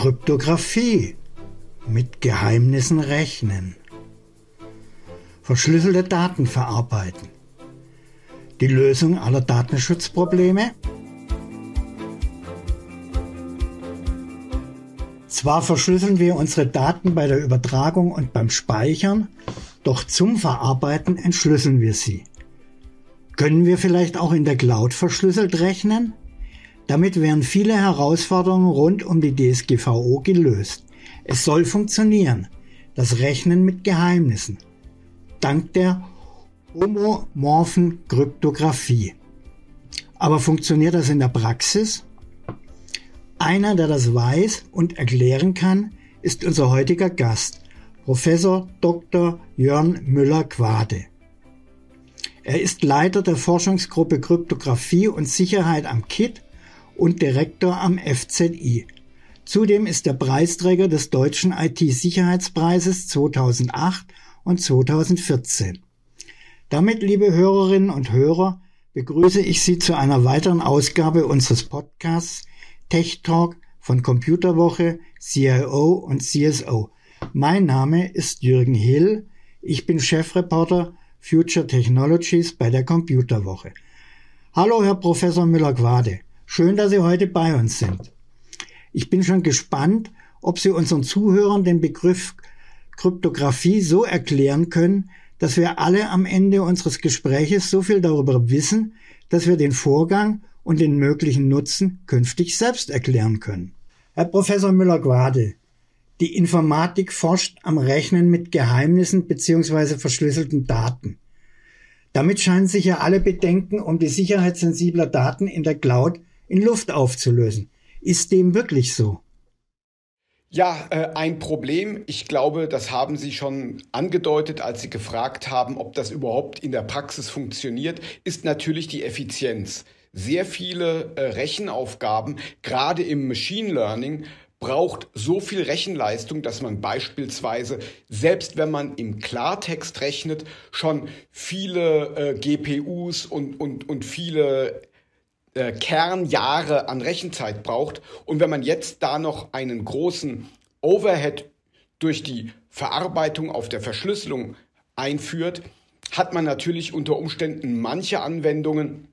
Kryptographie. Mit Geheimnissen rechnen. Verschlüsselte Daten verarbeiten. Die Lösung aller Datenschutzprobleme? Zwar verschlüsseln wir unsere Daten bei der Übertragung und beim Speichern, doch zum Verarbeiten entschlüsseln wir sie. Können wir vielleicht auch in der Cloud verschlüsselt rechnen? Damit wären viele Herausforderungen rund um die DSGVO gelöst. Es soll funktionieren. Das Rechnen mit Geheimnissen. Dank der homomorphen Kryptographie. Aber funktioniert das in der Praxis? Einer, der das weiß und erklären kann, ist unser heutiger Gast, Professor Dr. Jörn Müller-Quade. Er ist Leiter der Forschungsgruppe Kryptographie und Sicherheit am KIT und Direktor am FZI. Zudem ist er Preisträger des Deutschen IT-Sicherheitspreises 2008 und 2014. Damit, liebe Hörerinnen und Hörer, begrüße ich Sie zu einer weiteren Ausgabe unseres Podcasts Tech Talk von Computerwoche, CIO und CSO. Mein Name ist Jürgen Hill. Ich bin Chefreporter Future Technologies bei der Computerwoche. Hallo, Herr Professor Müller-Quade. Schön, dass Sie heute bei uns sind. Ich bin schon gespannt, ob Sie unseren Zuhörern den Begriff Kryptographie so erklären können, dass wir alle am Ende unseres Gespräches so viel darüber wissen, dass wir den Vorgang und den möglichen Nutzen künftig selbst erklären können. Herr Professor Müller-Gwade, die Informatik forscht am Rechnen mit Geheimnissen bzw. verschlüsselten Daten. Damit scheinen sich ja alle Bedenken um die Sicherheit sensibler Daten in der Cloud in Luft aufzulösen. Ist dem wirklich so? Ja, äh, ein Problem, ich glaube, das haben Sie schon angedeutet, als Sie gefragt haben, ob das überhaupt in der Praxis funktioniert, ist natürlich die Effizienz sehr viele äh, Rechenaufgaben, gerade im Machine Learning, braucht so viel Rechenleistung, dass man beispielsweise, selbst wenn man im Klartext rechnet, schon viele äh, GPUs und, und, und viele äh, Kernjahre an Rechenzeit braucht. Und wenn man jetzt da noch einen großen Overhead durch die Verarbeitung auf der Verschlüsselung einführt, hat man natürlich unter Umständen manche Anwendungen,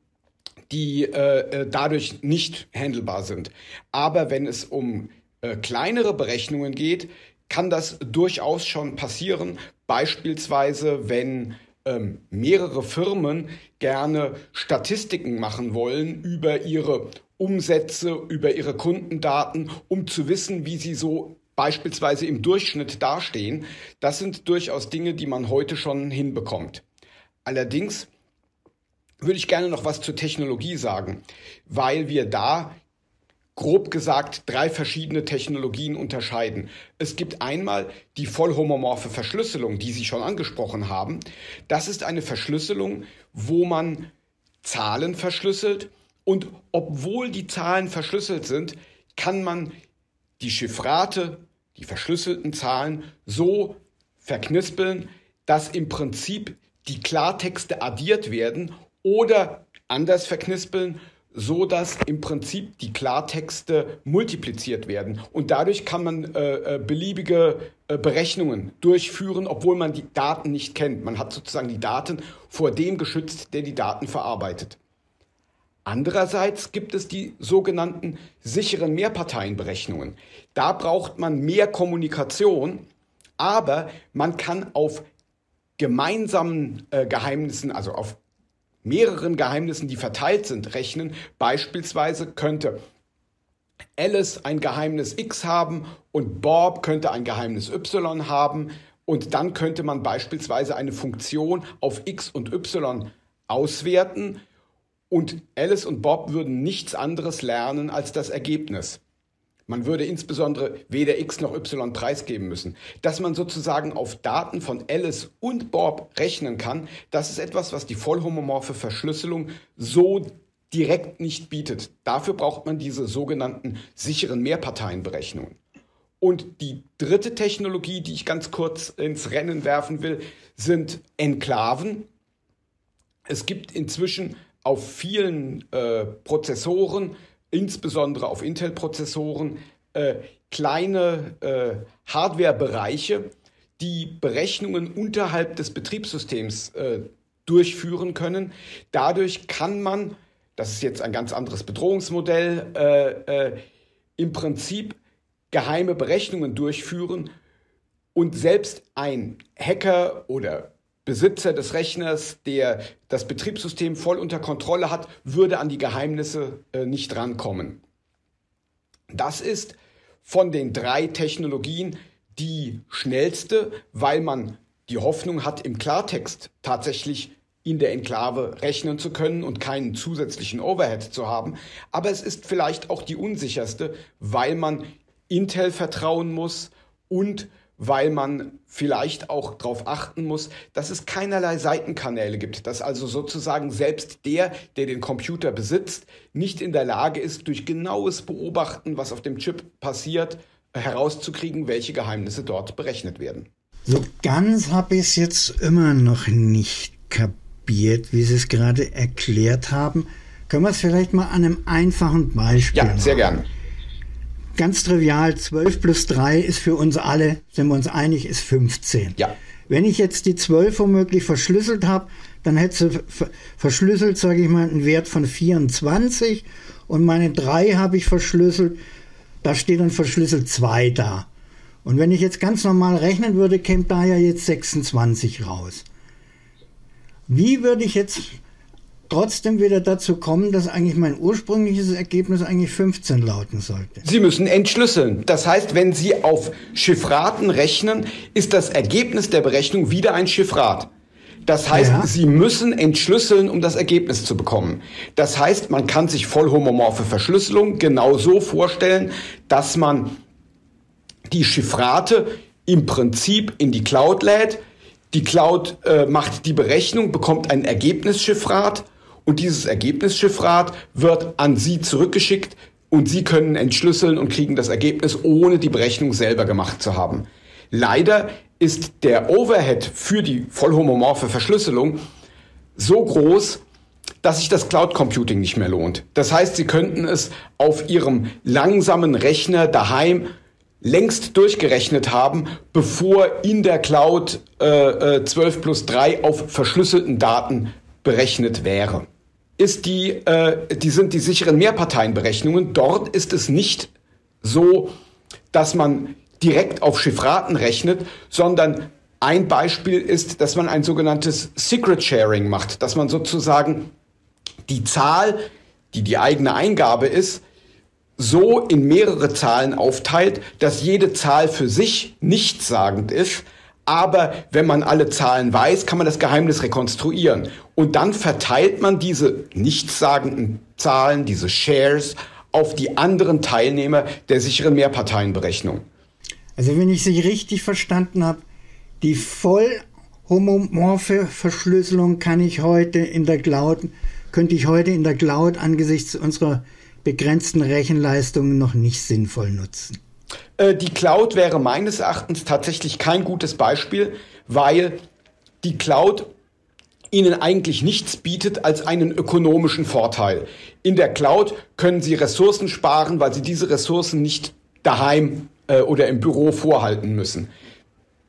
die äh, äh, dadurch nicht handelbar sind. Aber wenn es um äh, kleinere Berechnungen geht, kann das durchaus schon passieren. Beispielsweise, wenn ähm, mehrere Firmen gerne Statistiken machen wollen über ihre Umsätze, über ihre Kundendaten, um zu wissen, wie sie so beispielsweise im Durchschnitt dastehen. Das sind durchaus Dinge, die man heute schon hinbekommt. Allerdings würde ich gerne noch was zur Technologie sagen, weil wir da grob gesagt drei verschiedene Technologien unterscheiden. Es gibt einmal die vollhomomorphe Verschlüsselung, die Sie schon angesprochen haben. Das ist eine Verschlüsselung, wo man Zahlen verschlüsselt und obwohl die Zahlen verschlüsselt sind, kann man die Chiffrate, die verschlüsselten Zahlen so verknispeln, dass im Prinzip die Klartexte addiert werden oder anders verknispeln, so dass im Prinzip die Klartexte multipliziert werden. Und dadurch kann man äh, äh, beliebige äh, Berechnungen durchführen, obwohl man die Daten nicht kennt. Man hat sozusagen die Daten vor dem geschützt, der die Daten verarbeitet. Andererseits gibt es die sogenannten sicheren Mehrparteienberechnungen. Da braucht man mehr Kommunikation, aber man kann auf gemeinsamen äh, Geheimnissen, also auf mehreren Geheimnissen, die verteilt sind, rechnen. Beispielsweise könnte Alice ein Geheimnis X haben und Bob könnte ein Geheimnis Y haben. Und dann könnte man beispielsweise eine Funktion auf X und Y auswerten und Alice und Bob würden nichts anderes lernen als das Ergebnis. Man würde insbesondere weder X noch Y preisgeben müssen. Dass man sozusagen auf Daten von Alice und Bob rechnen kann, das ist etwas, was die vollhomomorphe Verschlüsselung so direkt nicht bietet. Dafür braucht man diese sogenannten sicheren Mehrparteienberechnungen. Und die dritte Technologie, die ich ganz kurz ins Rennen werfen will, sind Enklaven. Es gibt inzwischen auf vielen äh, Prozessoren insbesondere auf Intel-Prozessoren, äh, kleine äh, Hardware-Bereiche, die Berechnungen unterhalb des Betriebssystems äh, durchführen können. Dadurch kann man, das ist jetzt ein ganz anderes Bedrohungsmodell, äh, äh, im Prinzip geheime Berechnungen durchführen und selbst ein Hacker oder Besitzer des Rechners, der das Betriebssystem voll unter Kontrolle hat, würde an die Geheimnisse äh, nicht rankommen. Das ist von den drei Technologien die schnellste, weil man die Hoffnung hat, im Klartext tatsächlich in der Enklave rechnen zu können und keinen zusätzlichen Overhead zu haben. Aber es ist vielleicht auch die unsicherste, weil man Intel vertrauen muss und weil man vielleicht auch darauf achten muss, dass es keinerlei Seitenkanäle gibt, dass also sozusagen selbst der, der den Computer besitzt, nicht in der Lage ist, durch genaues Beobachten, was auf dem Chip passiert, herauszukriegen, welche Geheimnisse dort berechnet werden. So ganz habe ich es jetzt immer noch nicht kapiert, wie Sie es gerade erklärt haben. Können wir es vielleicht mal an einem einfachen Beispiel Ja, sehr gerne. Ganz trivial, 12 plus 3 ist für uns alle, sind wir uns einig, ist 15. Ja. Wenn ich jetzt die 12 womöglich verschlüsselt habe, dann hätte sie verschlüsselt, sage ich mal, einen Wert von 24 und meine 3 habe ich verschlüsselt, da steht dann verschlüsselt 2 da. Und wenn ich jetzt ganz normal rechnen würde, käme da ja jetzt 26 raus. Wie würde ich jetzt trotzdem wieder dazu kommen, dass eigentlich mein ursprüngliches Ergebnis eigentlich 15 lauten sollte. Sie müssen entschlüsseln. Das heißt, wenn Sie auf Chiffraten rechnen, ist das Ergebnis der Berechnung wieder ein Chiffrat. Das heißt, ja. Sie müssen entschlüsseln, um das Ergebnis zu bekommen. Das heißt, man kann sich vollhomomorphe Verschlüsselung genau so vorstellen, dass man die Chiffrate im Prinzip in die Cloud lädt. Die Cloud äh, macht die Berechnung, bekommt ein Ergebnischiffrat und dieses Ergebnischiffrat wird an Sie zurückgeschickt und Sie können entschlüsseln und kriegen das Ergebnis, ohne die Berechnung selber gemacht zu haben. Leider ist der Overhead für die vollhomomorphe Verschlüsselung so groß, dass sich das Cloud Computing nicht mehr lohnt. Das heißt, Sie könnten es auf Ihrem langsamen Rechner daheim längst durchgerechnet haben, bevor in der Cloud äh, 12 äh, plus 3 auf verschlüsselten Daten berechnet wäre ist die, äh, die sind die sicheren Mehrparteienberechnungen. Dort ist es nicht so, dass man direkt auf Chiffraten rechnet, sondern ein Beispiel ist, dass man ein sogenanntes Secret Sharing macht, dass man sozusagen die Zahl, die die eigene Eingabe ist, so in mehrere Zahlen aufteilt, dass jede Zahl für sich nichtssagend ist, aber wenn man alle Zahlen weiß, kann man das Geheimnis rekonstruieren. Und dann verteilt man diese nichtssagenden Zahlen, diese Shares, auf die anderen Teilnehmer der sicheren Mehrparteienberechnung. Also wenn ich Sie richtig verstanden habe, die voll homomorphe Verschlüsselung kann ich heute in der Cloud, könnte ich heute in der Cloud angesichts unserer begrenzten Rechenleistungen noch nicht sinnvoll nutzen. Äh, die Cloud wäre meines Erachtens tatsächlich kein gutes Beispiel, weil die Cloud Ihnen eigentlich nichts bietet als einen ökonomischen Vorteil. In der Cloud können Sie Ressourcen sparen, weil Sie diese Ressourcen nicht daheim äh, oder im Büro vorhalten müssen.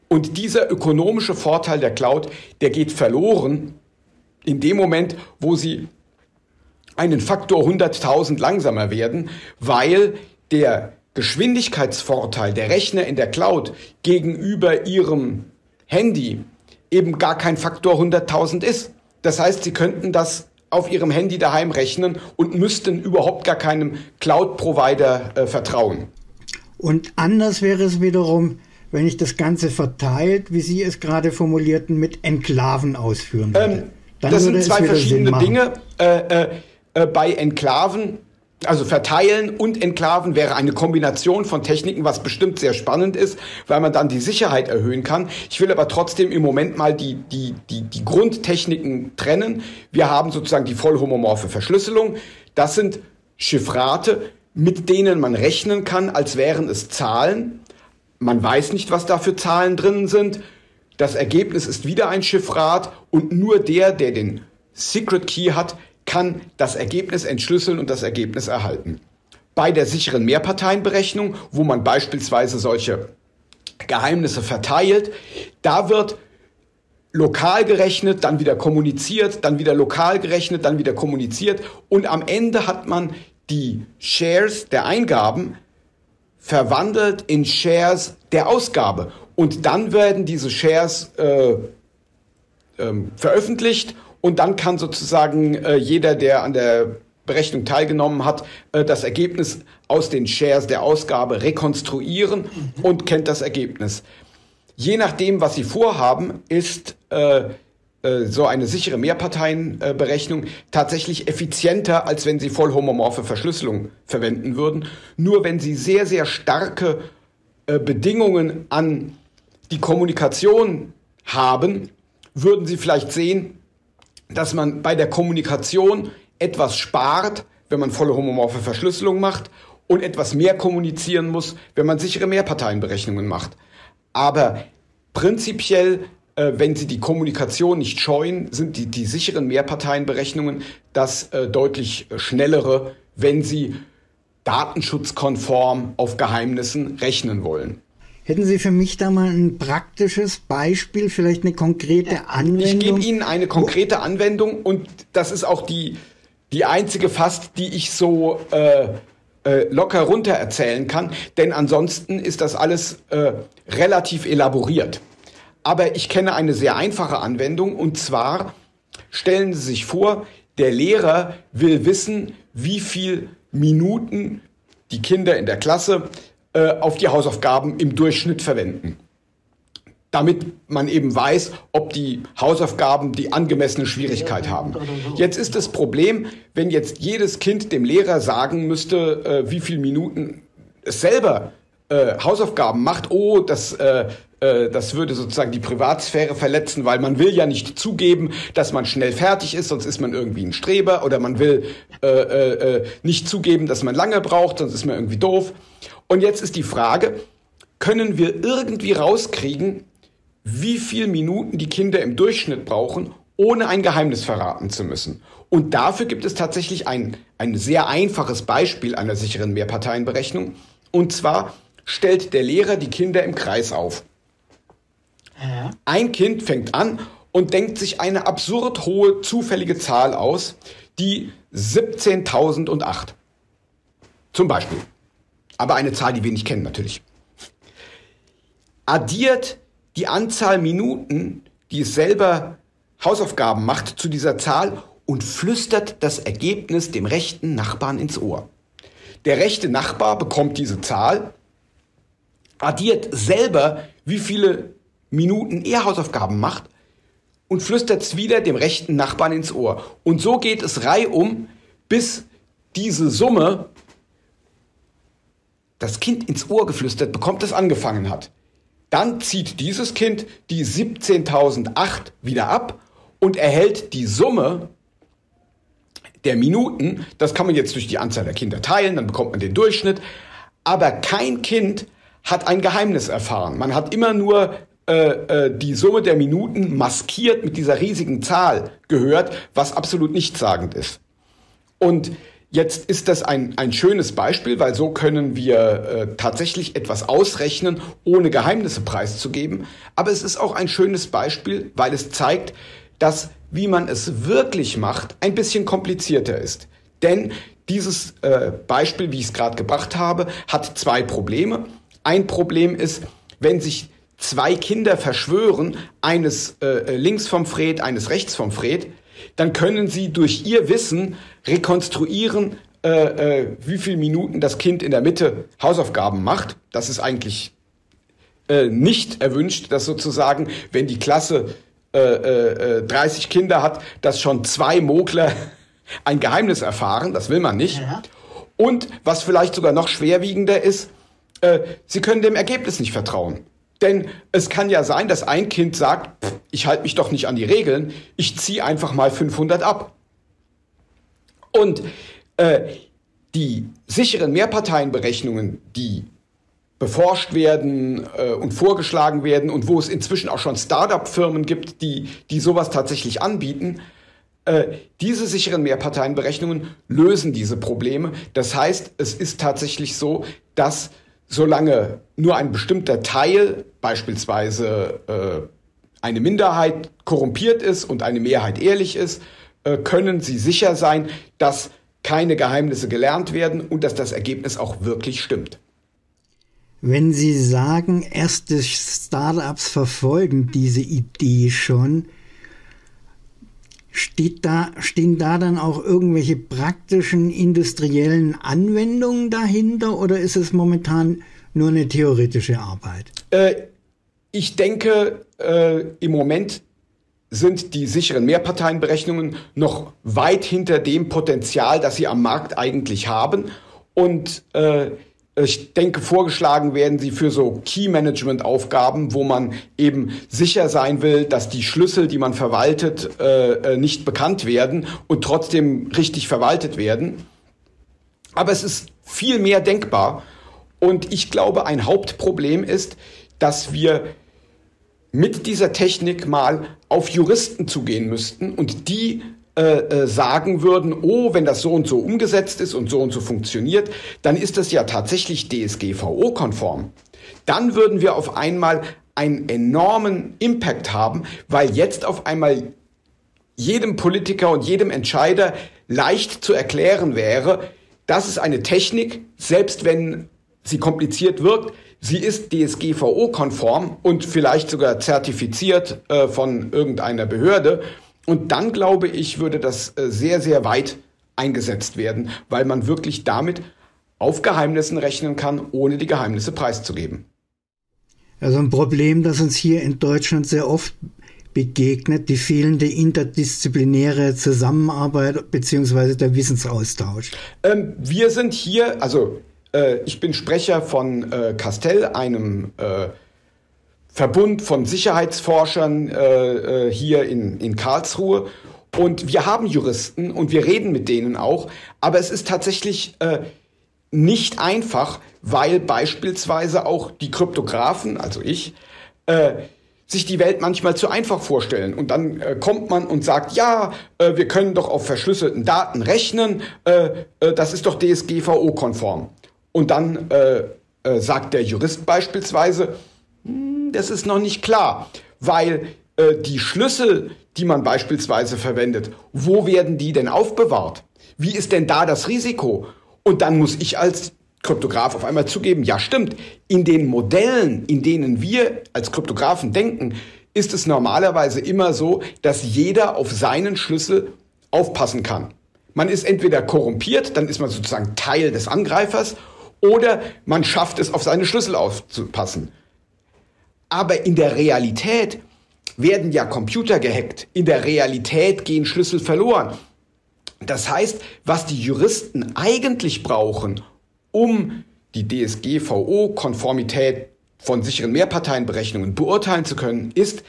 Und dieser ökonomische Vorteil der Cloud, der geht verloren in dem Moment, wo Sie einen Faktor 100.000 langsamer werden, weil der Geschwindigkeitsvorteil der Rechner in der Cloud gegenüber Ihrem Handy eben gar kein Faktor 100.000 ist. Das heißt, Sie könnten das auf Ihrem Handy daheim rechnen und müssten überhaupt gar keinem Cloud-Provider äh, vertrauen. Und anders wäre es wiederum, wenn ich das Ganze verteilt, wie Sie es gerade formulierten, mit Enklaven ausführen würde. Ähm, das sind zwei verschiedene Dinge. Äh, äh, äh, bei Enklaven also verteilen und Enklaven wäre eine Kombination von Techniken, was bestimmt sehr spannend ist, weil man dann die Sicherheit erhöhen kann. Ich will aber trotzdem im Moment mal die, die, die, die Grundtechniken trennen. Wir haben sozusagen die vollhomomorphe Verschlüsselung. Das sind Chiffrate, mit denen man rechnen kann, als wären es Zahlen. Man weiß nicht, was da für Zahlen drin sind. Das Ergebnis ist wieder ein Chiffrat und nur der, der den Secret Key hat, kann das Ergebnis entschlüsseln und das Ergebnis erhalten. bei der sicheren Mehrparteienberechnung, wo man beispielsweise solche Geheimnisse verteilt, da wird lokal gerechnet, dann wieder kommuniziert, dann wieder lokal gerechnet, dann wieder kommuniziert und am Ende hat man die Shares der Eingaben verwandelt in Shares der Ausgabe und dann werden diese Shares äh, ähm, veröffentlicht und dann kann sozusagen äh, jeder, der an der Berechnung teilgenommen hat, äh, das Ergebnis aus den Shares der Ausgabe rekonstruieren und kennt das Ergebnis. Je nachdem, was Sie vorhaben, ist äh, äh, so eine sichere Mehrparteienberechnung tatsächlich effizienter, als wenn Sie vollhomomorphe Verschlüsselung verwenden würden. Nur wenn Sie sehr, sehr starke äh, Bedingungen an die Kommunikation haben, würden Sie vielleicht sehen, dass man bei der Kommunikation etwas spart, wenn man volle homomorphe Verschlüsselung macht und etwas mehr kommunizieren muss, wenn man sichere Mehrparteienberechnungen macht. Aber prinzipiell, äh, wenn Sie die Kommunikation nicht scheuen, sind die, die sicheren Mehrparteienberechnungen das äh, deutlich schnellere, wenn Sie datenschutzkonform auf Geheimnissen rechnen wollen. Hätten Sie für mich da mal ein praktisches Beispiel, vielleicht eine konkrete Anwendung? Ich gebe Ihnen eine konkrete Anwendung und das ist auch die, die einzige fast, die ich so äh, äh, locker runter erzählen kann, denn ansonsten ist das alles äh, relativ elaboriert. Aber ich kenne eine sehr einfache Anwendung und zwar stellen Sie sich vor, der Lehrer will wissen, wie viel Minuten die Kinder in der Klasse äh, auf die Hausaufgaben im Durchschnitt verwenden. Damit man eben weiß, ob die Hausaufgaben die angemessene Schwierigkeit haben. Jetzt ist das Problem, wenn jetzt jedes Kind dem Lehrer sagen müsste, äh, wie viele Minuten es selber äh, Hausaufgaben macht, oh, das, äh, das würde sozusagen die Privatsphäre verletzen, weil man will ja nicht zugeben, dass man schnell fertig ist, sonst ist man irgendwie ein Streber, oder man will äh, äh, äh nicht zugeben, dass man lange braucht, sonst ist man irgendwie doof. Und jetzt ist die Frage, können wir irgendwie rauskriegen, wie viele Minuten die Kinder im Durchschnitt brauchen, ohne ein Geheimnis verraten zu müssen? Und dafür gibt es tatsächlich ein, ein sehr einfaches Beispiel einer sicheren Mehrparteienberechnung. Und zwar stellt der Lehrer die Kinder im Kreis auf. Ein Kind fängt an und denkt sich eine absurd hohe zufällige Zahl aus, die 17.008. Zum Beispiel aber eine Zahl, die wir nicht kennen natürlich. Addiert die Anzahl Minuten, die es selber Hausaufgaben macht, zu dieser Zahl und flüstert das Ergebnis dem rechten Nachbarn ins Ohr. Der rechte Nachbar bekommt diese Zahl, addiert selber, wie viele Minuten er Hausaufgaben macht und flüstert es wieder dem rechten Nachbarn ins Ohr. Und so geht es reihum, bis diese Summe das Kind ins Ohr geflüstert bekommt, das angefangen hat. Dann zieht dieses Kind die 17.008 wieder ab und erhält die Summe der Minuten. Das kann man jetzt durch die Anzahl der Kinder teilen, dann bekommt man den Durchschnitt. Aber kein Kind hat ein Geheimnis erfahren. Man hat immer nur äh, äh, die Summe der Minuten maskiert mit dieser riesigen Zahl gehört, was absolut nichtssagend ist. Und Jetzt ist das ein, ein schönes Beispiel, weil so können wir äh, tatsächlich etwas ausrechnen, ohne Geheimnisse preiszugeben. Aber es ist auch ein schönes Beispiel, weil es zeigt, dass, wie man es wirklich macht, ein bisschen komplizierter ist. Denn dieses äh, Beispiel, wie ich es gerade gebracht habe, hat zwei Probleme. Ein Problem ist, wenn sich zwei Kinder verschwören, eines äh, links vom Fred, eines rechts vom Fred, dann können Sie durch Ihr Wissen rekonstruieren, äh, äh, wie viele Minuten das Kind in der Mitte Hausaufgaben macht. Das ist eigentlich äh, nicht erwünscht, dass sozusagen, wenn die Klasse äh, 30 äh, Kinder hat, dass schon zwei Mogler ein Geheimnis erfahren. Das will man nicht. Ja. Und was vielleicht sogar noch schwerwiegender ist, äh, sie können dem Ergebnis nicht vertrauen. Denn es kann ja sein, dass ein Kind sagt, ich halte mich doch nicht an die Regeln, ich ziehe einfach mal 500 ab. Und äh, die sicheren Mehrparteienberechnungen, die beforscht werden äh, und vorgeschlagen werden und wo es inzwischen auch schon Start-up-Firmen gibt, die, die sowas tatsächlich anbieten, äh, diese sicheren Mehrparteienberechnungen lösen diese Probleme. Das heißt, es ist tatsächlich so, dass solange nur ein bestimmter Teil, beispielsweise äh, eine Minderheit, korrumpiert ist und eine Mehrheit ehrlich ist, äh, können Sie sicher sein, dass keine Geheimnisse gelernt werden und dass das Ergebnis auch wirklich stimmt. Wenn Sie sagen, erste Startups verfolgen diese Idee schon, Steht da, stehen da dann auch irgendwelche praktischen industriellen Anwendungen dahinter oder ist es momentan nur eine theoretische Arbeit? Äh, ich denke, äh, im Moment sind die sicheren Mehrparteienberechnungen noch weit hinter dem Potenzial, das sie am Markt eigentlich haben. Und äh, ich denke, vorgeschlagen werden sie für so Key-Management-Aufgaben, wo man eben sicher sein will, dass die Schlüssel, die man verwaltet, äh, äh, nicht bekannt werden und trotzdem richtig verwaltet werden. Aber es ist viel mehr denkbar. Und ich glaube, ein Hauptproblem ist, dass wir mit dieser Technik mal auf Juristen zugehen müssten und die äh, äh, sagen würden, oh, wenn das so und so umgesetzt ist und so und so funktioniert, dann ist das ja tatsächlich DSGVO-konform. Dann würden wir auf einmal einen enormen Impact haben, weil jetzt auf einmal jedem Politiker und jedem Entscheider leicht zu erklären wäre, das ist eine Technik, selbst wenn sie kompliziert wirkt, sie ist DSGVO-konform und vielleicht sogar zertifiziert äh, von irgendeiner Behörde. Und dann, glaube ich, würde das äh, sehr, sehr weit eingesetzt werden, weil man wirklich damit auf Geheimnissen rechnen kann, ohne die Geheimnisse preiszugeben. Also ein Problem, das uns hier in Deutschland sehr oft begegnet, die fehlende interdisziplinäre Zusammenarbeit beziehungsweise der Wissensaustausch. Ähm, wir sind hier, also äh, ich bin Sprecher von äh, Castell, einem äh, Verbund von Sicherheitsforschern äh, äh, hier in, in Karlsruhe. Und wir haben Juristen und wir reden mit denen auch. Aber es ist tatsächlich äh, nicht einfach, weil beispielsweise auch die Kryptografen, also ich, äh, sich die Welt manchmal zu einfach vorstellen. Und dann äh, kommt man und sagt, ja, äh, wir können doch auf verschlüsselten Daten rechnen, äh, äh, das ist doch DSGVO-konform. Und dann äh, äh, sagt der Jurist beispielsweise, hm, das ist noch nicht klar, weil äh, die Schlüssel, die man beispielsweise verwendet, wo werden die denn aufbewahrt? Wie ist denn da das Risiko? Und dann muss ich als Kryptograf auf einmal zugeben, ja stimmt, in den Modellen, in denen wir als Kryptografen denken, ist es normalerweise immer so, dass jeder auf seinen Schlüssel aufpassen kann. Man ist entweder korrumpiert, dann ist man sozusagen Teil des Angreifers, oder man schafft es, auf seine Schlüssel aufzupassen. Aber in der Realität werden ja Computer gehackt. In der Realität gehen Schlüssel verloren. Das heißt, was die Juristen eigentlich brauchen, um die DSGVO-Konformität von sicheren Mehrparteienberechnungen beurteilen zu können, ist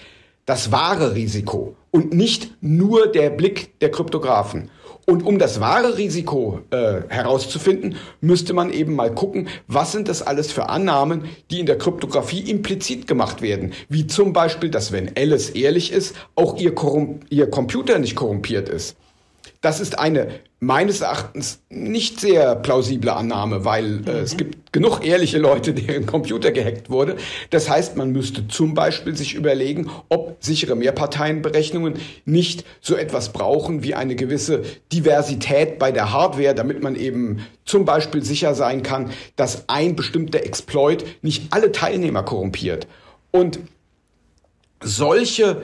das wahre Risiko und nicht nur der Blick der Kryptografen. Und um das wahre Risiko äh, herauszufinden, müsste man eben mal gucken, was sind das alles für Annahmen, die in der Kryptographie implizit gemacht werden. Wie zum Beispiel, dass wenn Alice ehrlich ist, auch ihr, ihr Computer nicht korrumpiert ist. Das ist eine meines Erachtens nicht sehr plausible Annahme, weil äh, es gibt genug ehrliche Leute, deren Computer gehackt wurde. Das heißt, man müsste zum Beispiel sich überlegen, ob sichere Mehrparteienberechnungen nicht so etwas brauchen wie eine gewisse Diversität bei der Hardware, damit man eben zum Beispiel sicher sein kann, dass ein bestimmter Exploit nicht alle Teilnehmer korrumpiert. Und solche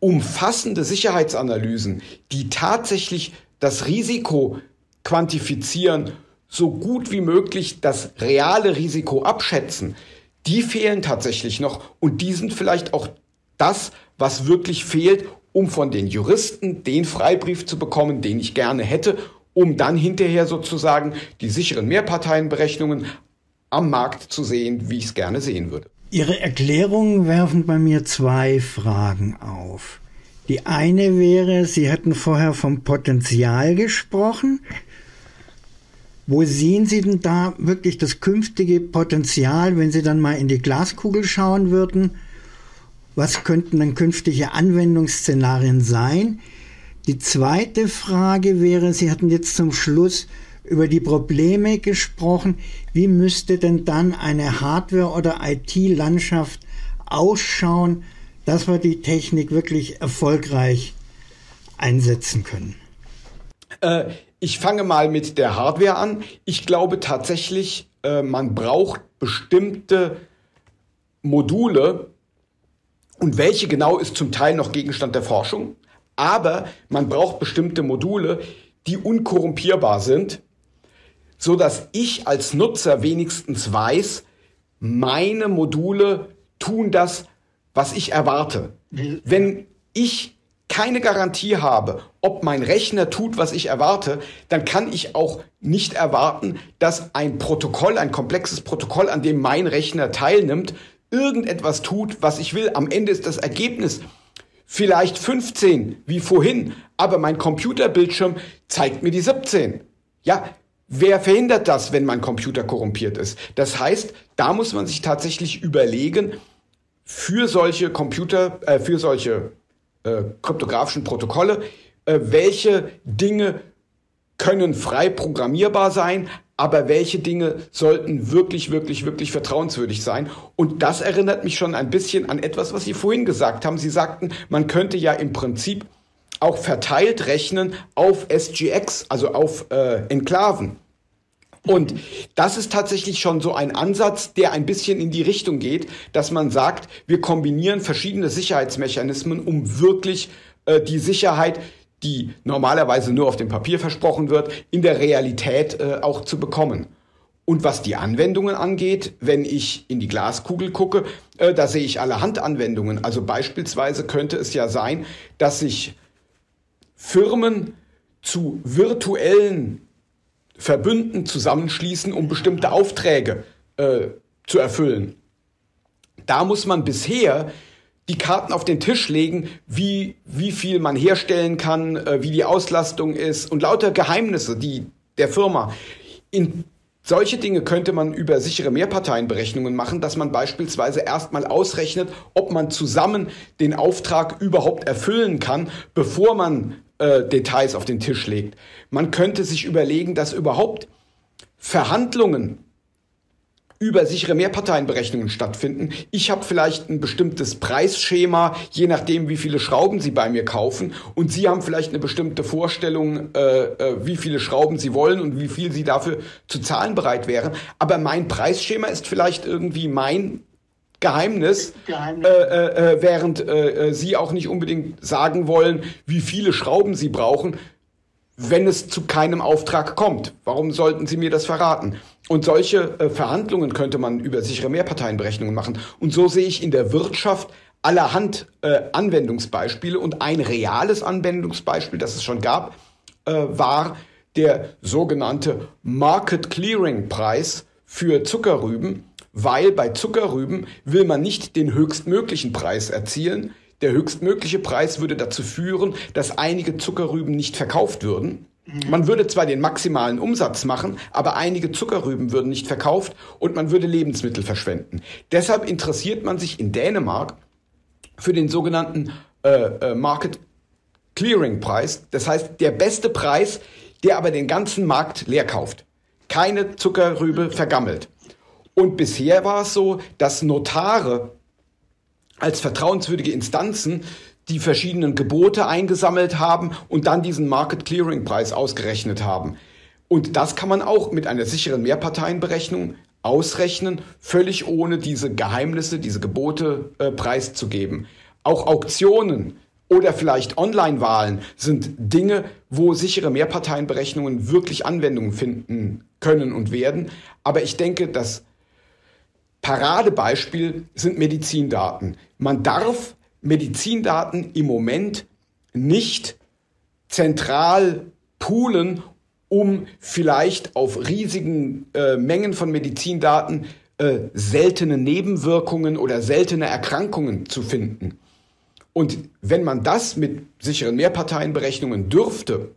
umfassende Sicherheitsanalysen, die tatsächlich das Risiko quantifizieren, so gut wie möglich das reale Risiko abschätzen, die fehlen tatsächlich noch und die sind vielleicht auch das, was wirklich fehlt, um von den Juristen den Freibrief zu bekommen, den ich gerne hätte, um dann hinterher sozusagen die sicheren Mehrparteienberechnungen am Markt zu sehen, wie ich es gerne sehen würde. Ihre Erklärungen werfen bei mir zwei Fragen auf. Die eine wäre, Sie hatten vorher vom Potenzial gesprochen. Wo sehen Sie denn da wirklich das künftige Potenzial, wenn Sie dann mal in die Glaskugel schauen würden? Was könnten dann künftige Anwendungsszenarien sein? Die zweite Frage wäre, Sie hatten jetzt zum Schluss über die Probleme gesprochen. Wie müsste denn dann eine Hardware- oder IT-Landschaft ausschauen, dass wir die Technik wirklich erfolgreich einsetzen können? Äh, ich fange mal mit der Hardware an. Ich glaube tatsächlich, äh, man braucht bestimmte Module und welche genau ist zum Teil noch Gegenstand der Forschung. Aber man braucht bestimmte Module, die unkorrumpierbar sind, so dass ich als Nutzer wenigstens weiß, meine Module tun das, was ich erwarte. Wenn ich keine Garantie habe, ob mein Rechner tut, was ich erwarte, dann kann ich auch nicht erwarten, dass ein Protokoll, ein komplexes Protokoll, an dem mein Rechner teilnimmt, irgendetwas tut, was ich will. Am Ende ist das Ergebnis vielleicht 15, wie vorhin, aber mein Computerbildschirm zeigt mir die 17. Ja, wer verhindert das, wenn mein Computer korrumpiert ist? Das heißt, da muss man sich tatsächlich überlegen, für solche Computer, äh, für solche äh, kryptografischen Protokolle, äh, welche Dinge können frei programmierbar sein, aber welche Dinge sollten wirklich, wirklich, wirklich vertrauenswürdig sein. Und das erinnert mich schon ein bisschen an etwas, was Sie vorhin gesagt haben. Sie sagten, man könnte ja im Prinzip auch verteilt rechnen auf SGX, also auf äh, Enklaven. Und das ist tatsächlich schon so ein Ansatz, der ein bisschen in die Richtung geht, dass man sagt, wir kombinieren verschiedene Sicherheitsmechanismen, um wirklich äh, die Sicherheit, die normalerweise nur auf dem Papier versprochen wird, in der Realität äh, auch zu bekommen. Und was die Anwendungen angeht, wenn ich in die Glaskugel gucke, äh, da sehe ich allerhand Anwendungen. Also beispielsweise könnte es ja sein, dass sich Firmen zu virtuellen Verbünden zusammenschließen, um bestimmte Aufträge äh, zu erfüllen. Da muss man bisher die Karten auf den Tisch legen, wie, wie viel man herstellen kann, äh, wie die Auslastung ist und lauter Geheimnisse, die der Firma. In solche Dinge könnte man über sichere Mehrparteienberechnungen machen, dass man beispielsweise erstmal ausrechnet, ob man zusammen den Auftrag überhaupt erfüllen kann, bevor man äh, Details auf den Tisch legt. Man könnte sich überlegen, dass überhaupt Verhandlungen über sichere Mehrparteienberechnungen stattfinden. Ich habe vielleicht ein bestimmtes Preisschema, je nachdem, wie viele Schrauben Sie bei mir kaufen. Und Sie haben vielleicht eine bestimmte Vorstellung, äh, äh, wie viele Schrauben Sie wollen und wie viel Sie dafür zu zahlen bereit wären. Aber mein Preisschema ist vielleicht irgendwie mein Geheimnis, Geheimnis. Äh, äh, äh, während äh, äh, Sie auch nicht unbedingt sagen wollen, wie viele Schrauben Sie brauchen, wenn es zu keinem Auftrag kommt. Warum sollten Sie mir das verraten? Und solche äh, Verhandlungen könnte man über sichere Mehrparteienberechnungen machen. Und so sehe ich in der Wirtschaft allerhand Anwendungsbeispiele. Und ein reales Anwendungsbeispiel, das es schon gab, war der sogenannte Market Clearing Preis für Zuckerrüben weil bei Zuckerrüben will man nicht den höchstmöglichen Preis erzielen. Der höchstmögliche Preis würde dazu führen, dass einige Zuckerrüben nicht verkauft würden. Man würde zwar den maximalen Umsatz machen, aber einige Zuckerrüben würden nicht verkauft und man würde Lebensmittel verschwenden. Deshalb interessiert man sich in Dänemark für den sogenannten äh, äh, Market Clearing Preis. Das heißt, der beste Preis, der aber den ganzen Markt leer kauft. Keine Zuckerrübe vergammelt. Und bisher war es so, dass Notare als vertrauenswürdige Instanzen die verschiedenen Gebote eingesammelt haben und dann diesen Market Clearing Preis ausgerechnet haben. Und das kann man auch mit einer sicheren Mehrparteienberechnung ausrechnen, völlig ohne diese Geheimnisse, diese Gebote äh, preiszugeben. Auch Auktionen oder vielleicht Online-Wahlen sind Dinge, wo sichere Mehrparteienberechnungen wirklich Anwendungen finden können und werden. Aber ich denke, dass Paradebeispiel sind Medizindaten. Man darf Medizindaten im Moment nicht zentral poolen, um vielleicht auf riesigen äh, Mengen von Medizindaten äh, seltene Nebenwirkungen oder seltene Erkrankungen zu finden. Und wenn man das mit sicheren Mehrparteienberechnungen dürfte,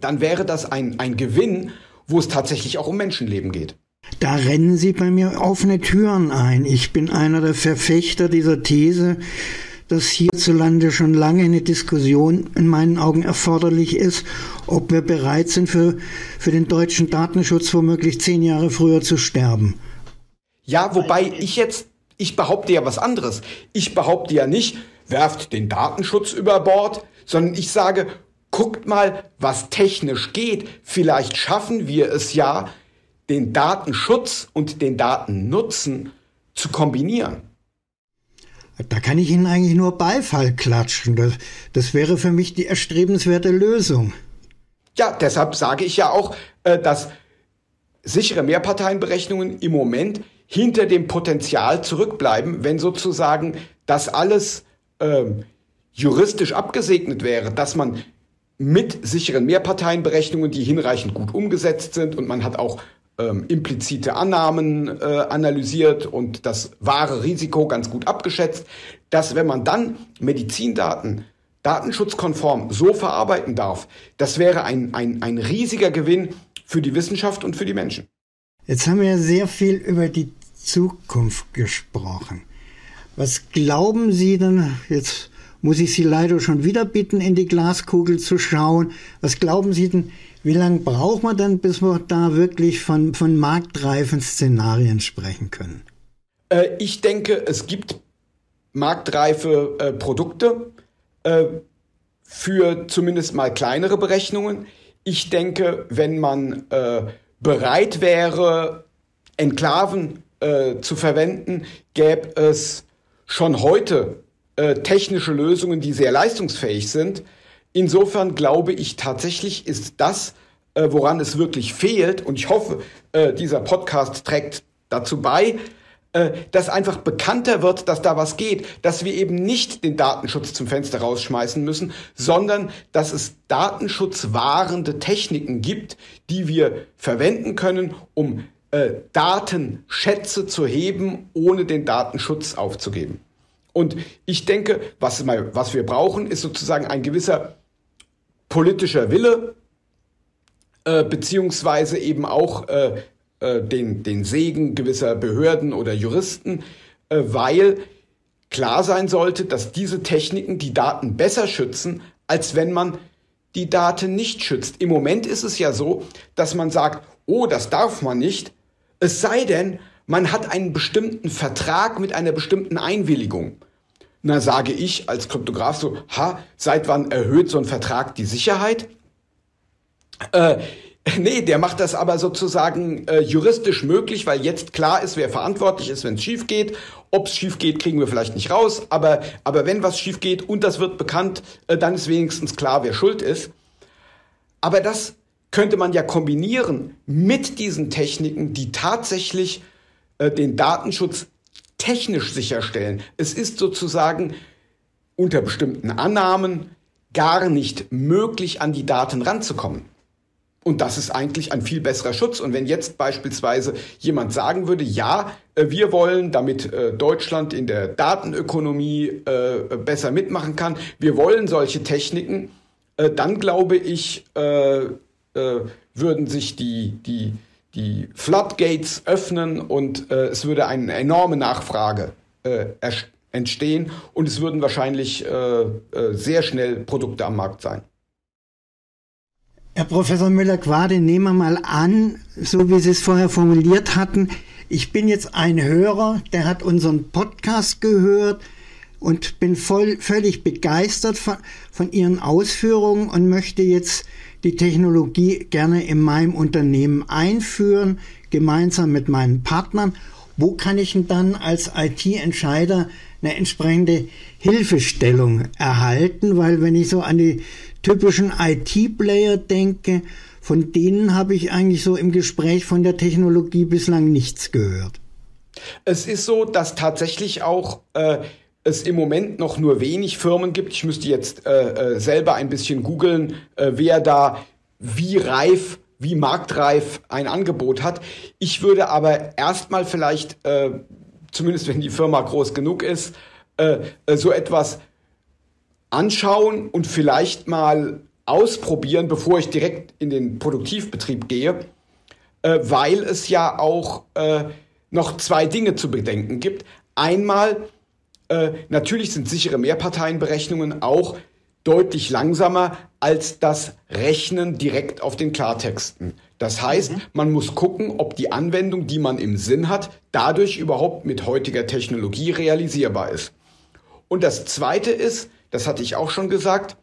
dann wäre das ein, ein Gewinn, wo es tatsächlich auch um Menschenleben geht. Da rennen Sie bei mir offene Türen ein. Ich bin einer der Verfechter dieser These, dass hierzulande schon lange eine Diskussion in meinen Augen erforderlich ist, ob wir bereit sind, für, für den deutschen Datenschutz womöglich zehn Jahre früher zu sterben. Ja, wobei ich jetzt, ich behaupte ja was anderes. Ich behaupte ja nicht, werft den Datenschutz über Bord, sondern ich sage, guckt mal, was technisch geht. Vielleicht schaffen wir es ja, den Datenschutz und den Datennutzen zu kombinieren. Da kann ich Ihnen eigentlich nur Beifall klatschen. Das, das wäre für mich die erstrebenswerte Lösung. Ja, deshalb sage ich ja auch, äh, dass sichere Mehrparteienberechnungen im Moment hinter dem Potenzial zurückbleiben, wenn sozusagen das alles ähm, juristisch abgesegnet wäre, dass man mit sicheren Mehrparteienberechnungen, die hinreichend gut umgesetzt sind und man hat auch ähm, implizite Annahmen äh, analysiert und das wahre Risiko ganz gut abgeschätzt, dass wenn man dann Medizindaten datenschutzkonform so verarbeiten darf, das wäre ein, ein, ein riesiger Gewinn für die Wissenschaft und für die Menschen. Jetzt haben wir sehr viel über die Zukunft gesprochen. Was glauben Sie denn, jetzt muss ich Sie leider schon wieder bitten, in die Glaskugel zu schauen, was glauben Sie denn, wie lange braucht man denn, bis wir da wirklich von, von marktreifen Szenarien sprechen können? Äh, ich denke, es gibt marktreife äh, Produkte äh, für zumindest mal kleinere Berechnungen. Ich denke, wenn man äh, bereit wäre, Enklaven äh, zu verwenden, gäbe es schon heute äh, technische Lösungen, die sehr leistungsfähig sind. Insofern glaube ich tatsächlich ist das, äh, woran es wirklich fehlt, und ich hoffe, äh, dieser Podcast trägt dazu bei, äh, dass einfach bekannter wird, dass da was geht, dass wir eben nicht den Datenschutz zum Fenster rausschmeißen müssen, sondern dass es datenschutzwahrende Techniken gibt, die wir verwenden können, um äh, Datenschätze zu heben, ohne den Datenschutz aufzugeben. Und ich denke, was, was wir brauchen, ist sozusagen ein gewisser politischer Wille, äh, beziehungsweise eben auch äh, äh, den, den Segen gewisser Behörden oder Juristen, äh, weil klar sein sollte, dass diese Techniken die Daten besser schützen, als wenn man die Daten nicht schützt. Im Moment ist es ja so, dass man sagt, oh, das darf man nicht, es sei denn, man hat einen bestimmten Vertrag mit einer bestimmten Einwilligung. Na, sage ich als Kryptograf so, ha, seit wann erhöht so ein Vertrag die Sicherheit? Äh, nee, der macht das aber sozusagen äh, juristisch möglich, weil jetzt klar ist, wer verantwortlich ist, wenn es schief geht. Ob es schief geht, kriegen wir vielleicht nicht raus, aber, aber wenn was schief geht und das wird bekannt, äh, dann ist wenigstens klar, wer schuld ist. Aber das könnte man ja kombinieren mit diesen Techniken, die tatsächlich äh, den Datenschutz technisch sicherstellen. Es ist sozusagen unter bestimmten Annahmen gar nicht möglich, an die Daten ranzukommen. Und das ist eigentlich ein viel besserer Schutz. Und wenn jetzt beispielsweise jemand sagen würde, ja, äh, wir wollen, damit äh, Deutschland in der Datenökonomie äh, besser mitmachen kann, wir wollen solche Techniken, dann glaube ich, würden sich die, die, die Floodgates öffnen und äh, es würde eine enorme Nachfrage äh, entstehen und es würden wahrscheinlich äh, äh, sehr schnell Produkte am Markt sein. Herr Professor Müller-Quade, nehmen wir mal an, so wie Sie es vorher formuliert hatten, ich bin jetzt ein Hörer, der hat unseren Podcast gehört und bin voll, völlig begeistert von, von Ihren Ausführungen und möchte jetzt die Technologie gerne in meinem Unternehmen einführen, gemeinsam mit meinen Partnern. Wo kann ich denn dann als IT-Entscheider eine entsprechende Hilfestellung erhalten? Weil wenn ich so an die typischen IT-Player denke, von denen habe ich eigentlich so im Gespräch von der Technologie bislang nichts gehört. Es ist so, dass tatsächlich auch äh, es im Moment noch nur wenig Firmen gibt. Ich müsste jetzt äh, äh, selber ein bisschen googeln, äh, wer da wie reif, wie marktreif ein Angebot hat. Ich würde aber erstmal vielleicht, äh, zumindest wenn die Firma groß genug ist, äh, äh so etwas anschauen und vielleicht mal ausprobieren, bevor ich direkt in den Produktivbetrieb gehe, weil es ja auch noch zwei Dinge zu bedenken gibt. Einmal Äh, natürlich sind sichere Mehrparteienberechnungen auch deutlich langsamer als das Rechnen direkt auf den Klartexten. Das heißt, mhm. man muss gucken, ob die Anwendung, die man im Sinn hat, dadurch überhaupt mit heutiger Technologie realisierbar ist. Und das Zweite ist, das hatte ich auch schon gesagt,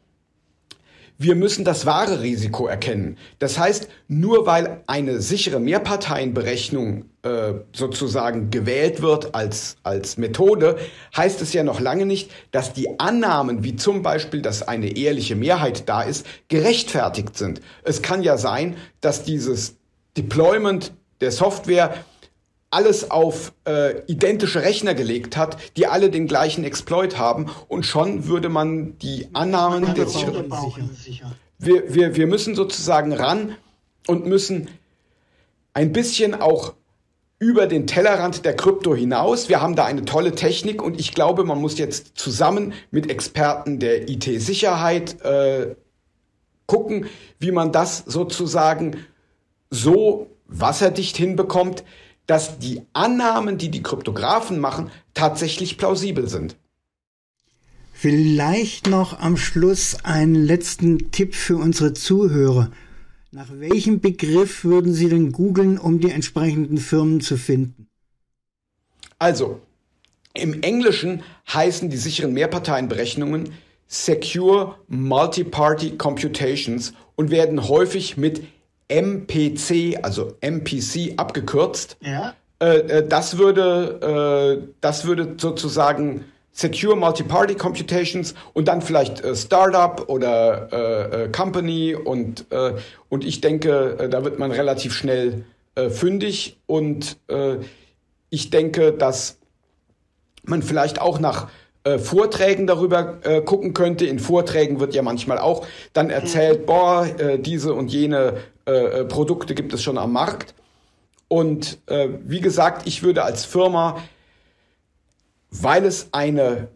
wir müssen das wahre Risiko erkennen. Das heißt, nur weil eine sichere Mehrparteienberechnung äh, sozusagen gewählt wird als, als Methode, heißt es ja noch lange nicht, dass die Annahmen, wie zum Beispiel, dass eine ehrliche Mehrheit da ist, gerechtfertigt sind. Es kann ja sein, dass dieses Deployment der Software alles auf äh, identische Rechner gelegt hat, die alle den gleichen Exploit haben und schon würde man die Annahmen der sicheren... Wir, wir, wir müssen sozusagen ran und müssen ein bisschen auch über den Tellerrand der Krypto hinaus. Wir haben da eine tolle Technik und ich glaube, man muss jetzt zusammen mit Experten der IT-Sicherheit äh, gucken, wie man das sozusagen so wasserdicht hinbekommt, dass die Annahmen, die die Kryptografen machen, tatsächlich plausibel sind. Vielleicht noch am Schluss einen letzten Tipp für unsere Zuhörer. Nach welchem Begriff würden Sie denn googeln, um die entsprechenden Firmen zu finden? Also, im Englischen heißen die sicheren Mehrparteienberechnungen Secure Multi-Party Computations und werden häufig mit MPC, also MPC abgekürzt. Ja. Äh, äh, das würde, äh, das würde sozusagen Secure Multi-Party Computations und dann vielleicht äh, Startup oder Company und, und ich denke, da wird man relativ schnell fündig und ich denke, dass man vielleicht auch nach äh, Vorträgen darüber äh, gucken könnte. In Vorträgen wird ja manchmal auch dann erzählt, mhm. boah, äh, diese und jene äh, äh, Produkte gibt es schon am Markt. Und äh, wie gesagt, ich würde als Firma, weil es eine,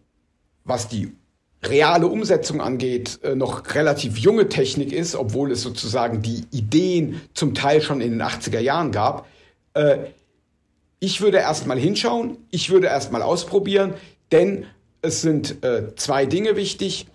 was die reale Umsetzung angeht, äh, noch relativ junge Technik ist, obwohl es sozusagen die Ideen zum Teil schon in den 80er Jahren gab, äh, ich würde erstmal hinschauen, ich würde erstmal ausprobieren, denn es sind zwei Dinge wichtig.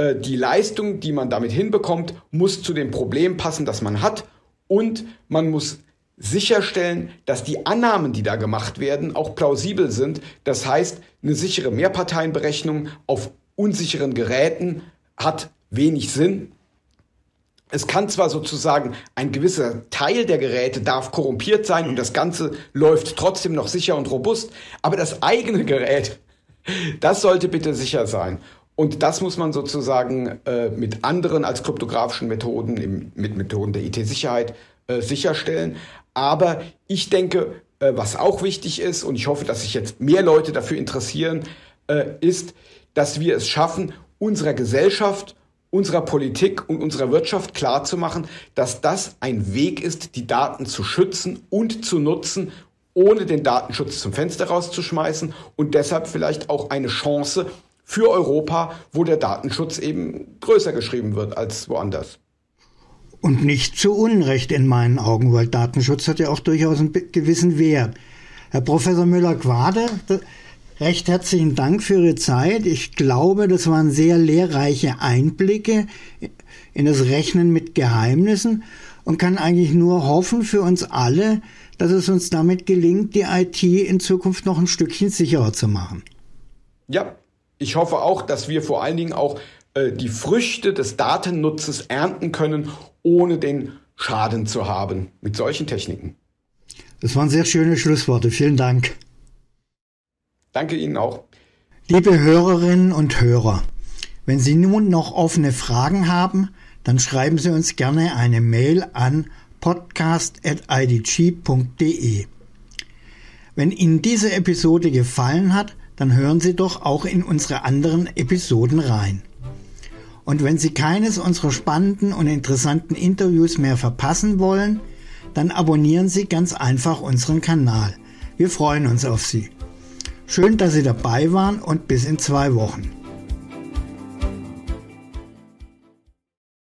Äh, die Leistung, die man damit hinbekommt, muss zu dem Problem passen, das man hat. Und man muss sicherstellen, dass die Annahmen, die da gemacht werden, auch plausibel sind. Das heißt, eine sichere Mehrparteienberechnung auf unsicheren Geräten hat wenig Sinn. Es kann zwar sozusagen ein gewisser Teil der Geräte darf korrumpiert sein und das Ganze läuft trotzdem noch sicher und robust, aber das eigene Gerät das sollte bitte sicher sein. Und das muss man sozusagen äh, mit anderen als kryptografischen Methoden, im, mit Methoden der IT-Sicherheit äh, sicherstellen. Aber ich denke, äh, was auch wichtig ist, und ich hoffe, dass sich jetzt mehr Leute dafür interessieren, äh, ist, dass wir es schaffen, unserer Gesellschaft, unserer Politik und unserer Wirtschaft klarzumachen, dass das ein Weg ist, die Daten zu schützen und zu nutzen ohne den Datenschutz zum Fenster rauszuschmeißen und deshalb vielleicht auch eine Chance für Europa, wo der Datenschutz eben größer geschrieben wird als woanders. Und nicht zu Unrecht in meinen Augen, weil Datenschutz hat ja auch durchaus einen gewissen Wert. Herr Professor Müller-Quade, recht herzlichen Dank für Ihre Zeit. Ich glaube, das waren sehr lehrreiche Einblicke in das Rechnen mit Geheimnissen und kann eigentlich nur hoffen für uns alle, dass es uns damit gelingt, die IT in Zukunft noch ein Stückchen sicherer zu machen. Ja, ich hoffe auch, dass wir vor allen Dingen auch äh, die Früchte des Datennutzes ernten können, ohne den Schaden zu haben mit solchen Techniken. Das waren sehr schöne Schlussworte. Vielen Dank. Danke Ihnen auch. Liebe Hörerinnen und Hörer, wenn Sie nun noch offene Fragen haben, dann schreiben Sie uns gerne eine Mail an podcast.idg.de. Wenn Ihnen diese Episode gefallen hat, dann hören Sie doch auch in unsere anderen Episoden rein. Und wenn Sie keines unserer spannenden und interessanten Interviews mehr verpassen wollen, dann abonnieren Sie ganz einfach unseren Kanal. Wir freuen uns auf Sie. Schön, dass Sie dabei waren und bis in zwei Wochen.